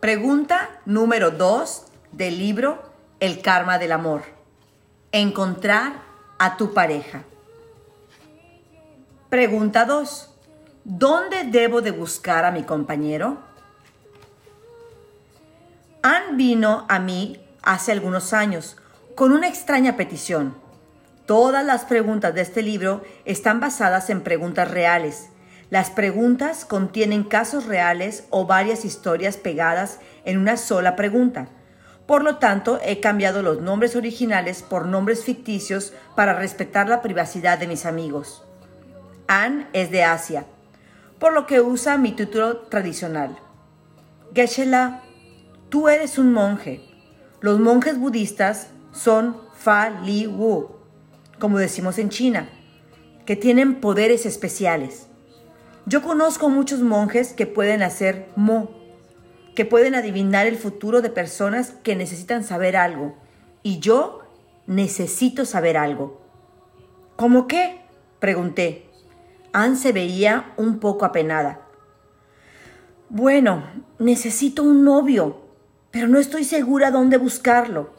Pregunta número 2 del libro El karma del amor. Encontrar a tu pareja. Pregunta 2. ¿Dónde debo de buscar a mi compañero? Ann vino a mí hace algunos años con una extraña petición. Todas las preguntas de este libro están basadas en preguntas reales. Las preguntas contienen casos reales o varias historias pegadas en una sola pregunta. Por lo tanto, he cambiado los nombres originales por nombres ficticios para respetar la privacidad de mis amigos. Anne es de Asia, por lo que usa mi título tradicional. Geshe-la, tú eres un monje. Los monjes budistas son Fa Li Wu, como decimos en China, que tienen poderes especiales. Yo conozco muchos monjes que pueden hacer mo, que pueden adivinar el futuro de personas que necesitan saber algo. Y yo necesito saber algo. ¿Cómo qué? Pregunté. Anne se veía un poco apenada. Bueno, necesito un novio, pero no estoy segura dónde buscarlo.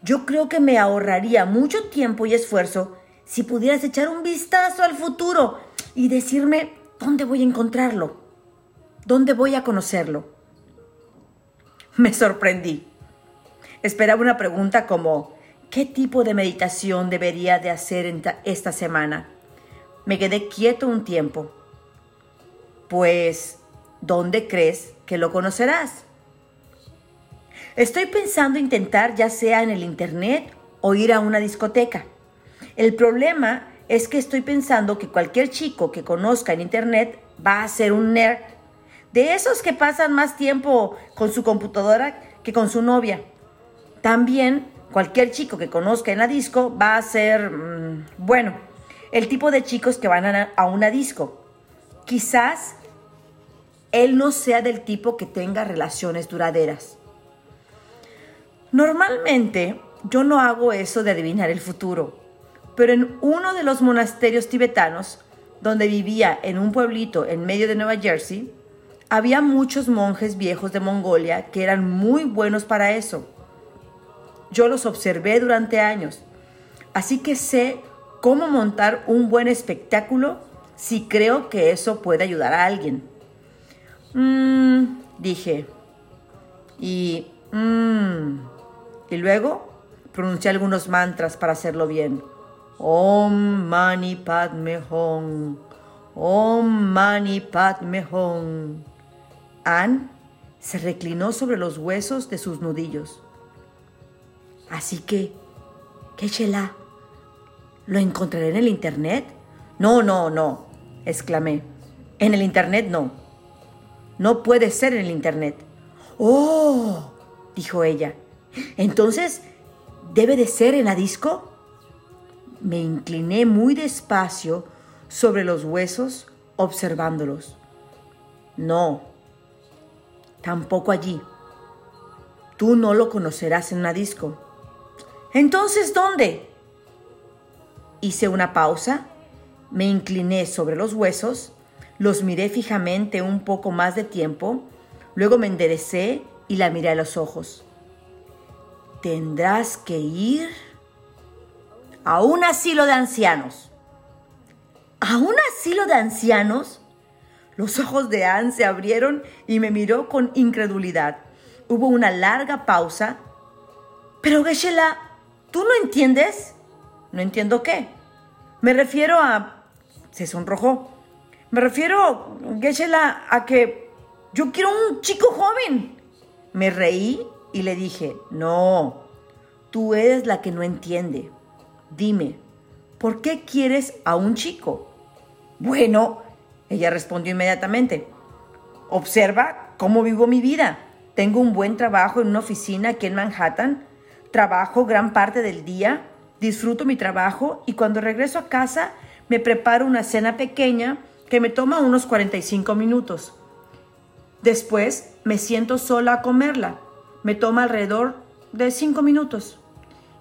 Yo creo que me ahorraría mucho tiempo y esfuerzo si pudieras echar un vistazo al futuro y decirme ¿Dónde voy a encontrarlo? ¿Dónde voy a conocerlo? Me sorprendí. Esperaba una pregunta como, ¿qué tipo de meditación debería de hacer esta semana? Me quedé quieto un tiempo. Pues, ¿dónde crees que lo conocerás? Estoy pensando intentar ya sea en el Internet o ir a una discoteca. El problema es que estoy pensando que cualquier chico que conozca en Internet va a ser un nerd. De esos que pasan más tiempo con su computadora que con su novia. También cualquier chico que conozca en la disco va a ser, mm, bueno, el tipo de chicos que van a, a una disco. Quizás él no sea del tipo que tenga relaciones duraderas. Normalmente yo no hago eso de adivinar el futuro pero en uno de los monasterios tibetanos, donde vivía en un pueblito en medio de Nueva Jersey, había muchos monjes viejos de Mongolia que eran muy buenos para eso. Yo los observé durante años, así que sé cómo montar un buen espectáculo si creo que eso puede ayudar a alguien. Mmm, dije. Y... Mmm. Y luego pronuncié algunos mantras para hacerlo bien. Om Mani Padme Hum. Om Mani Padme Hum. Anne se reclinó sobre los huesos de sus nudillos. Así que, ¿qué chela? ¿Lo encontraré en el internet? No, no, no, exclamé. En el internet no. No puede ser en el internet. Oh, dijo ella. Entonces, ¿debe de ser en la disco? Me incliné muy despacio sobre los huesos observándolos. No, tampoco allí. Tú no lo conocerás en una disco. Entonces, ¿dónde? Hice una pausa, me incliné sobre los huesos, los miré fijamente un poco más de tiempo, luego me enderecé y la miré a los ojos. Tendrás que ir a un asilo de ancianos. ¿A un asilo de ancianos? Los ojos de Anne se abrieron y me miró con incredulidad. Hubo una larga pausa. Pero Geshe-la, ¿tú no entiendes? ¿No entiendo qué? Me refiero a... Se sonrojó. Me refiero, Geshe-la, a que yo quiero un chico joven. Me reí y le dije, no, tú eres la que no entiende. Dime, ¿por qué quieres a un chico? Bueno, ella respondió inmediatamente. Observa cómo vivo mi vida. Tengo un buen trabajo en una oficina aquí en Manhattan. Trabajo gran parte del día. Disfruto mi trabajo y cuando regreso a casa me preparo una cena pequeña que me toma unos 45 minutos. Después me siento sola a comerla. Me toma alrededor de 5 minutos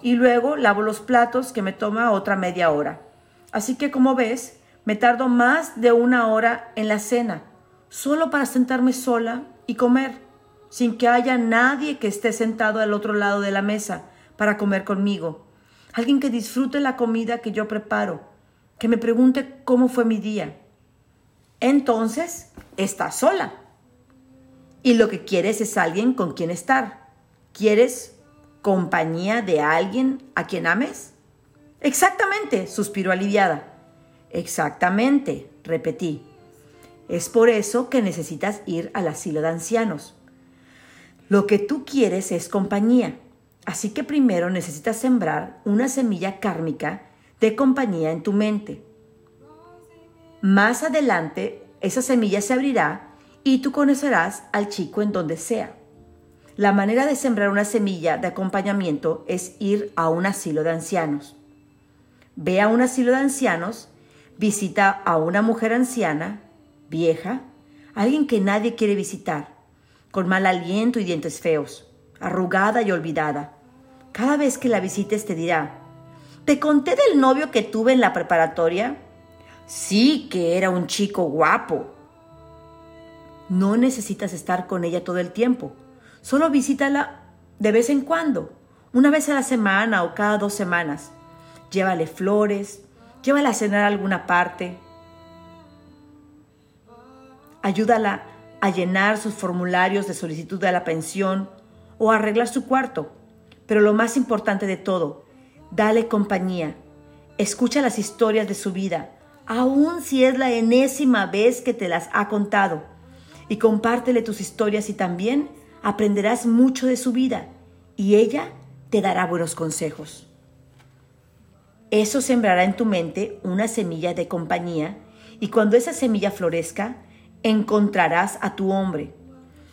y luego lavo los platos que me toma otra media hora. Así que como ves, me tardo más de una hora en la cena, solo para sentarme sola y comer. sin que haya nadie que esté sentado al otro lado de la mesa para comer conmigo. Alguien que disfrute la comida que yo preparo, que me pregunte cómo fue mi día. Entonces, estás sola. Y lo que quieres es alguien con quien estar. ¿Quieres compañía de alguien a quien ames? Exactamente, suspiró aliviada. Exactamente, repetí. Es por eso que necesitas ir al asilo de ancianos. Lo que tú quieres es compañía. Así que primero necesitas sembrar una semilla kármica de compañía en tu mente. Más adelante, esa semilla se abrirá y tú conocerás al chico en donde sea. La manera de sembrar una semilla de acompañamiento es ir a un asilo de ancianos. Ve a un asilo de ancianos, visita a una mujer anciana, vieja, alguien que nadie quiere visitar, con mal aliento y dientes feos, arrugada y olvidada. Cada vez que la visites te dirá, ¿te conté del novio que tuve en la preparatoria? Sí, que era un chico guapo. No necesitas estar con ella todo el tiempo. Solo visítala de vez en cuando, una vez a la semana o cada dos semanas. Llévale flores, llévala a cenar a alguna parte. Ayúdala a llenar sus formularios de solicitud de la pensión o a arreglar su cuarto. Pero lo más importante de todo, dale compañía. Escucha las historias de su vida, aun si es la enésima vez que te las ha contado. Y compártele tus historias y también aprenderás mucho de su vida y ella te dará buenos consejos. Eso sembrará en tu mente una semilla de compañía y cuando esa semilla florezca, encontrarás a tu hombre.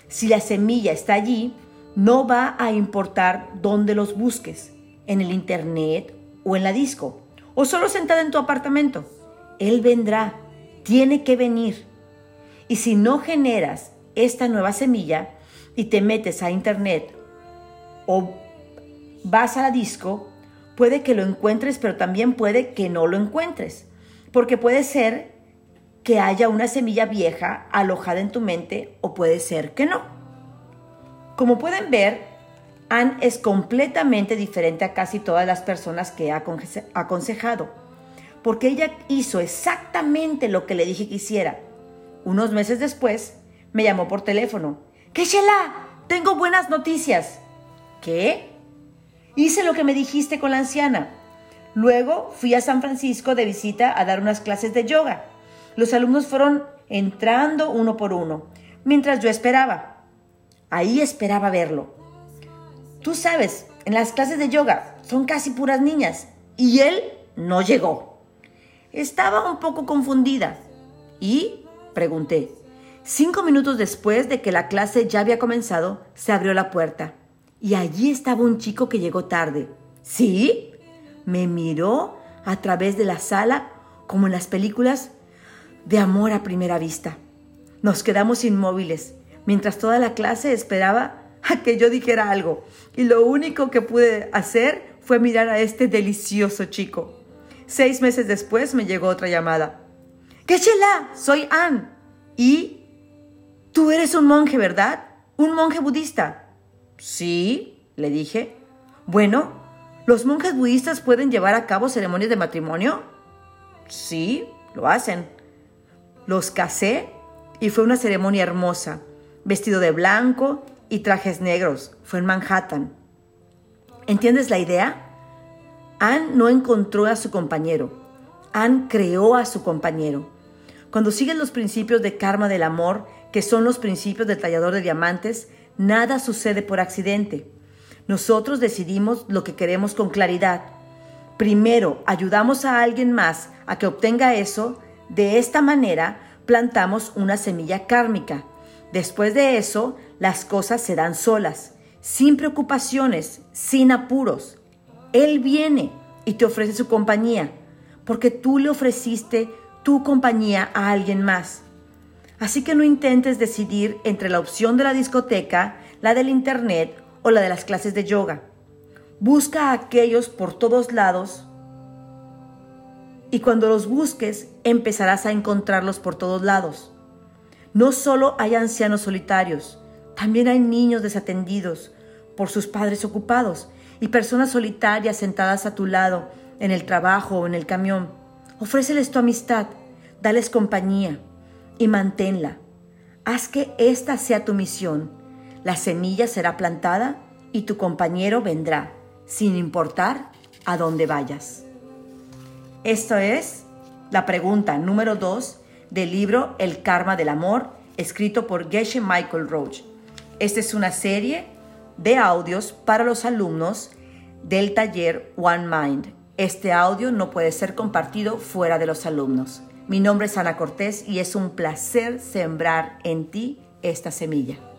Si la semilla está allí, no va a importar dónde los busques, en el internet o en la disco, o solo sentada en tu apartamento. Él vendrá, tiene que venir. Y si no generas esta nueva semilla y te metes a internet o vas a la disco, puede que lo encuentres, pero también puede que no lo encuentres. Porque puede ser que haya una semilla vieja alojada en tu mente o puede ser que no. Como pueden ver, Anne es completamente diferente a casi todas las personas que ha aconsejado, porque ella hizo exactamente lo que le dije que hiciera. Unos meses después, me llamó por teléfono. ¡Que Tengo buenas noticias. ¿Qué? Hice lo que me dijiste con la anciana. Luego fui a San Francisco de visita a dar unas clases de yoga. Los alumnos fueron entrando uno por uno, mientras yo esperaba. Ahí esperaba verlo. Tú sabes, en las clases de yoga son casi puras niñas y él no llegó. Estaba un poco confundida y pregunté. Cinco minutos después de que la clase ya había comenzado, se abrió la puerta y allí estaba un chico que llegó tarde. ¿Sí? Me miró a través de la sala como en las películas de amor a primera vista. Nos quedamos inmóviles mientras toda la clase esperaba a que yo dijera algo y lo único que pude hacer fue mirar a este delicioso chico. Seis meses después me llegó otra llamada. ¡Qué chela! Soy Ann. Y tú eres un monje, ¿verdad? Un monje budista. Sí, le dije. Bueno, ¿los monjes budistas pueden llevar a cabo ceremonias de matrimonio? Sí, lo hacen. Los casé y fue una ceremonia hermosa, vestido de blanco y trajes negros. Fue en Manhattan. ¿Entiendes la idea? Anne no encontró a su compañero. Anne creó a su compañero. Cuando sigues los principios de karma del amor, que son los principios del tallador de diamantes, Nada sucede por accidente. Nosotros decidimos lo que queremos con claridad. Primero, ayudamos a alguien más a que obtenga eso. De esta manera, plantamos una semilla kármica. Después de eso, las cosas se dan solas, sin preocupaciones, sin apuros. Él viene y te ofrece su compañía, porque tú le ofreciste tu compañía a alguien más. Así que no intentes decidir entre la opción de la discoteca, la del internet o la de las clases de yoga. Busca a aquellos por todos lados y cuando los busques empezarás a encontrarlos por todos lados. No solo hay ancianos solitarios, También hay niños desatendidos por sus padres ocupados y personas solitarias sentadas a tu lado en el trabajo o en el camión. Ofréceles tu amistad, dales compañía y manténla. Haz que esta sea tu misión. La semilla será plantada y tu compañero vendrá, sin importar a dónde vayas. Esto es la pregunta número 2 del libro El Karma del Amor, escrito por Geshe Michael Roach. Esta es una serie de audios para los alumnos del taller One Mind. Este audio no puede ser compartido fuera de los alumnos. Mi nombre es Ana Cortés y es un placer sembrar en ti esta semilla.